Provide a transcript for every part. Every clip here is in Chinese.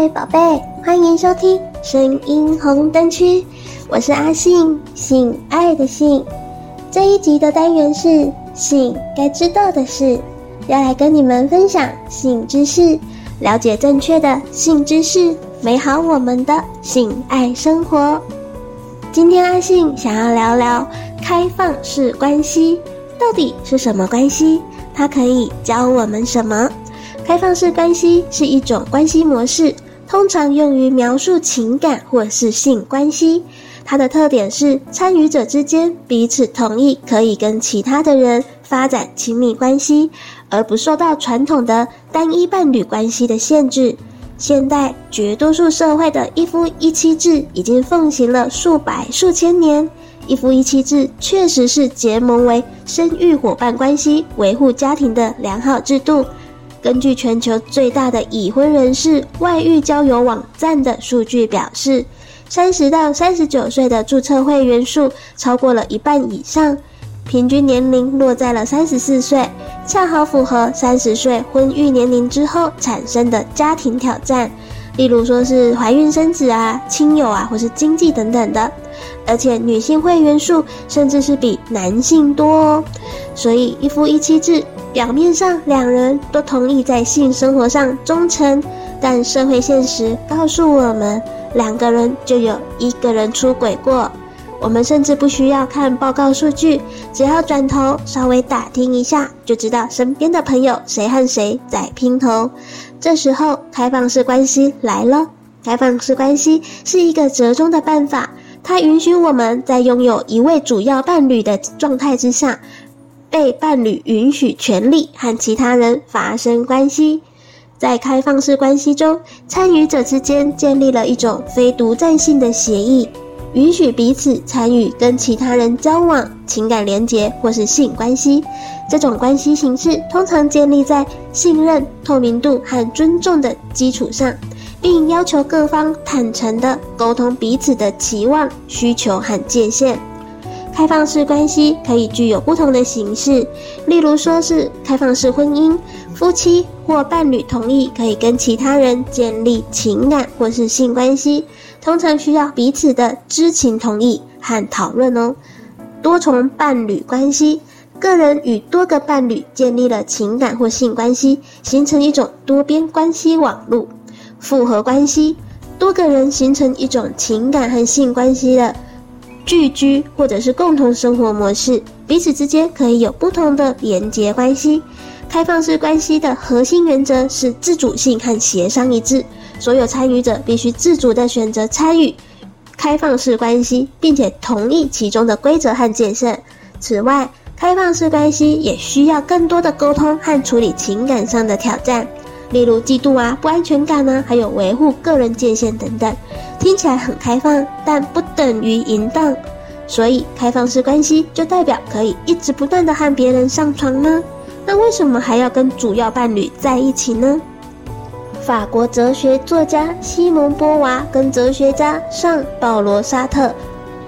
嗨，宝贝，欢迎收听声音红灯区，我是阿信，性爱的性。这一集的单元是性该知道的事，要来跟你们分享性知识，了解正确的性知识，美好我们的性爱生活。今天阿信想要聊聊开放式关系到底是什么关系，它可以教我们什么？开放式关系是一种关系模式，通常用于描述情感或是性关系。它的特点是参与者之间彼此同意可以跟其他的人发展亲密关系，而不受到传统的单一伴侣关系的限制。现代绝多数社会的一夫一妻制已经奉行了数百数千年，一夫一妻制确实是结盟为生育伙伴关系、维护家庭的良好制度。根据全球最大的已婚人士外遇交友网站的数据表示，三十到三十九岁的注册会员数超过了一半以上，平均年龄落在了三十四岁，恰好符合三十岁婚育年龄之后产生的家庭挑战，例如说是怀孕生子啊、亲友啊，或是经济等等的。而且女性会员数甚至是比男性多哦，所以一夫一妻制。表面上两人都同意在性生活上忠诚，但社会现实告诉我们，两个人就有一个人出轨过。我们甚至不需要看报告数据，只要转头稍微打听一下，就知道身边的朋友谁和谁在拼头。这时候，开放式关系来了。开放式关系是一个折中的办法，它允许我们在拥有一位主要伴侣的状态之下。被伴侣允许权利和其他人发生关系，在开放式关系中，参与者之间建立了一种非独占性的协议，允许彼此参与跟其他人交往、情感连结或是性关系。这种关系形式通常建立在信任、透明度和尊重的基础上，并要求各方坦诚地沟通彼此的期望、需求和界限。开放式关系可以具有不同的形式，例如说是开放式婚姻，夫妻或伴侣同意可以跟其他人建立情感或是性关系，通常需要彼此的知情同意和讨论哦。多重伴侣关系，个人与多个伴侣建立了情感或性关系，形成一种多边关系网络。复合关系，多个人形成一种情感和性关系的。聚居或者是共同生活模式，彼此之间可以有不同的连接关系。开放式关系的核心原则是自主性和协商一致，所有参与者必须自主地选择参与开放式关系，并且同意其中的规则和界限。此外，开放式关系也需要更多的沟通和处理情感上的挑战。例如嫉妒啊、不安全感啊，还有维护个人界限等等，听起来很开放，但不等于淫荡。所以，开放式关系就代表可以一直不断地和别人上床吗？那为什么还要跟主要伴侣在一起呢？法国哲学作家西蒙波娃跟哲学家尚保罗沙特。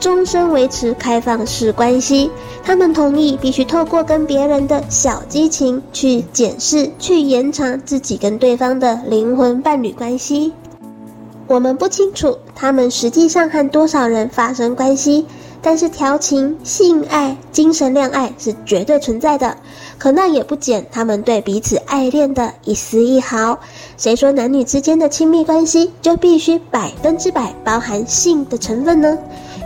终身维持开放式关系，他们同意必须透过跟别人的小激情去检视、去延长自己跟对方的灵魂伴侣关系。我们不清楚他们实际上和多少人发生关系，但是调情、性爱、精神恋爱是绝对存在的。可那也不减他们对彼此爱恋的一丝一毫。谁说男女之间的亲密关系就必须百分之百包含性的成分呢？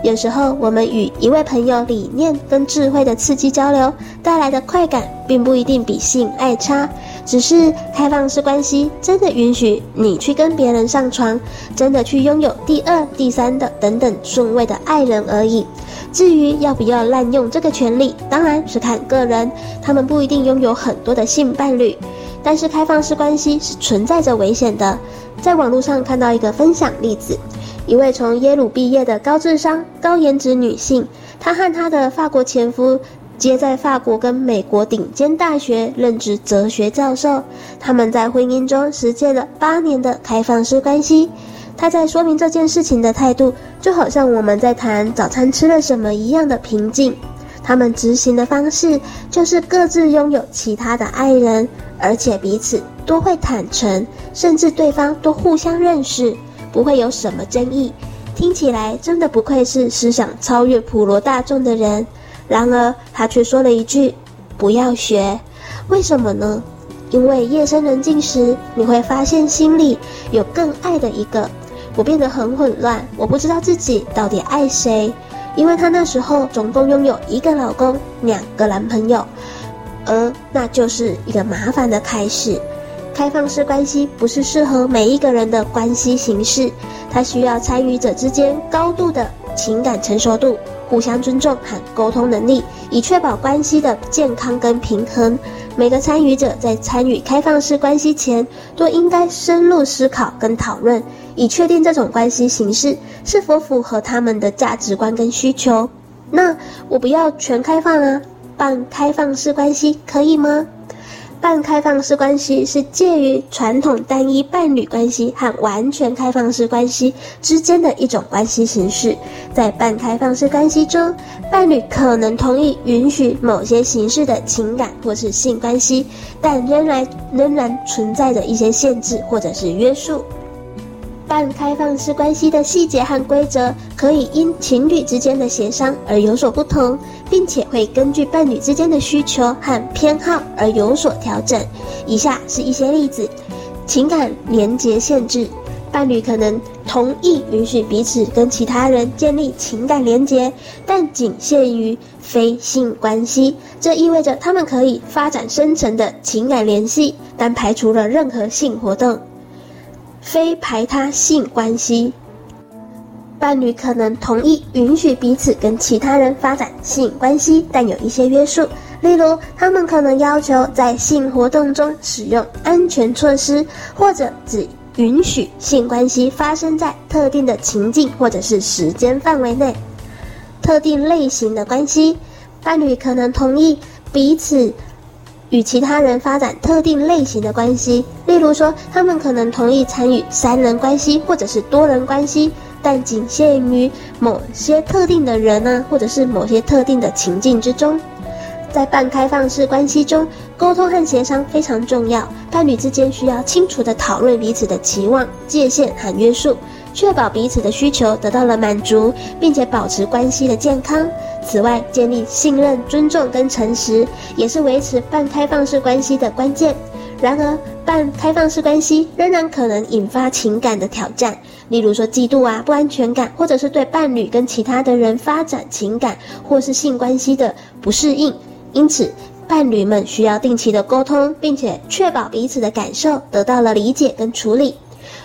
有时候，我们与一位朋友理念跟智慧的刺激交流带来的快感，并不一定比性爱差。只是开放式关系真的允许你去跟别人上床，真的去拥有第二、第三的等等顺位的爱人而已。至于要不要滥用这个权利，当然是看个人。他们不一定拥有很多的性伴侣，但是开放式关系是存在着危险的。在网络上看到一个分享例子。一位从耶鲁毕业的高智商、高颜值女性，她和她的法国前夫皆在法国跟美国顶尖大学任职哲学教授。他们在婚姻中实践了八年的开放式关系。她在说明这件事情的态度，就好像我们在谈早餐吃了什么一样的平静。他们执行的方式就是各自拥有其他的爱人，而且彼此都会坦诚，甚至对方都互相认识，不会有什么争议。听起来真的不愧是思想超越普罗大众的人。然而他却说了一句：“不要学。”为什么呢？因为夜深人静时，你会发现心里有更爱的一个。我变得很混乱，我不知道自己到底爱谁。因为他那时候总共拥有一个老公，两个男朋友，而那就是一个麻烦的开始。开放式关系不是适合每一个人的关系形式，它需要参与者之间高度的情感成熟度、互相尊重和沟通能力，以确保关系的健康跟平衡。每个参与者在参与开放式关系前，都应该深入思考跟讨论。以确定这种关系形式是否符合他们的价值观跟需求。那我不要全开放啊，半开放式关系可以吗？半开放式关系是介于传统单一伴侣关系和完全开放式关系之间的一种关系形式。在半开放式关系中，伴侣可能同意允许某些形式的情感或是性关系，但仍然仍然存在着一些限制或者是约束。半开放式关系的细节和规则可以因情侣之间的协商而有所不同，并且会根据伴侣之间的需求和偏好而有所调整。以下是一些例子：情感连结限制，伴侣可能同意允许彼此跟其他人建立情感连结，但仅限于非性关系。这意味着他们可以发展深层的情感联系，但排除了任何性活动。非排他性关系，伴侣可能同意允许彼此跟其他人发展性关系，但有一些约束，例如他们可能要求在性活动中使用安全措施，或者只允许性关系发生在特定的情境或者是时间范围内。特定类型的关系，伴侣可能同意彼此。与其他人发展特定类型的关系，例如说，他们可能同意参与三人关系或者是多人关系，但仅限于某些特定的人呢、啊，或者是某些特定的情境之中。在半开放式关系中，沟通和协商非常重要，伴侣之间需要清楚地讨论彼此的期望、界限和约束。确保彼此的需求得到了满足，并且保持关系的健康。此外，建立信任、尊重跟诚实，也是维持半开放式关系的关键。然而，半开放式关系仍然可能引发情感的挑战，例如说嫉妒啊、不安全感，或者是对伴侣跟其他的人发展情感或是性关系的不适应。因此，伴侣们需要定期的沟通，并且确保彼此的感受得到了理解跟处理。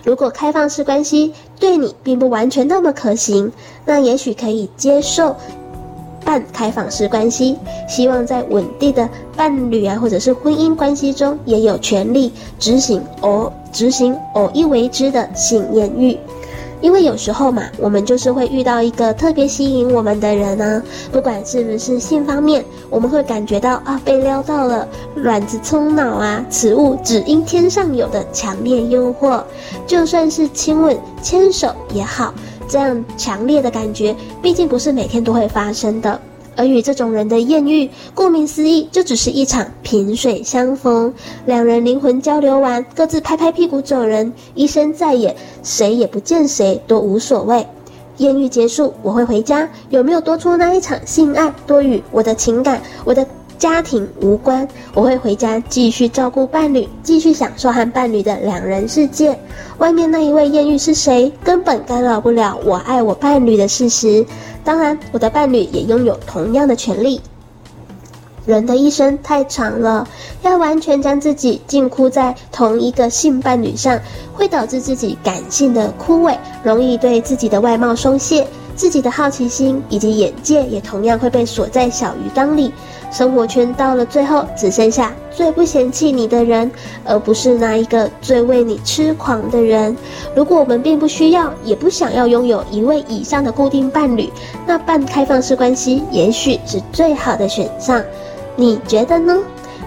如果开放式关系对你并不完全那么可行，那也许可以接受半开放式关系。希望在稳定的伴侣啊，或者是婚姻关系中，也有权利执行偶执行偶一为之的性艳遇。因为有时候嘛，我们就是会遇到一个特别吸引我们的人呢、不管是不是性方面，我们会感觉到啊被撩到了，卵子冲脑啊，此物只因天上有的强烈诱惑，就算是亲吻、牵手也好，这样强烈的感觉，毕竟不是每天都会发生的。而与这种人的艳遇，顾名思义，就只是一场萍水相逢，两人灵魂交流完，各自拍拍屁股走人，一生再也谁也不见谁都无所谓。艳遇结束，我会回家，有没有多出那一场性爱，多与我的情感、我的家庭无关。我会回家继续照顾伴侣，继续享受和伴侣的两人世界。外面那一位艳遇是谁，根本干扰不了我爱我伴侣的事实。当然，我的伴侣也拥有同样的权利。人的一生太长了，要完全将自己禁锢在同一个性伴侣上，会导致自己感性的枯萎，容易对自己的外貌松懈，自己的好奇心以及眼界也同样会被锁在小鱼缸里。生活圈到了最后，只剩下最不嫌弃你的人，而不是那一个最为你痴狂的人。如果我们并不需要，也不想要拥有一位以上的固定伴侣，那半开放式关系也许是最好的选项。你觉得呢？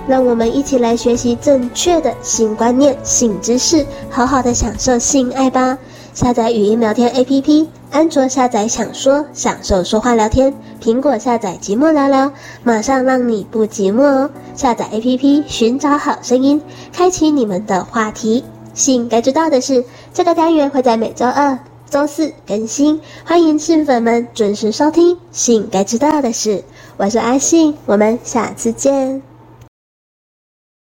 让我们一起来学习正确的性观念、性知识，好好的享受性爱吧。下载语音聊天 APP，安卓下载想说，享受说话聊天；苹果下载寂寞聊聊，马上让你不寂寞哦！下载 APP，寻找好声音，开启你们的话题。信该知道的事，这个单元会在每周二、周四更新，欢迎信粉们准时收听。信该知道的事，我是阿信，我们下次见。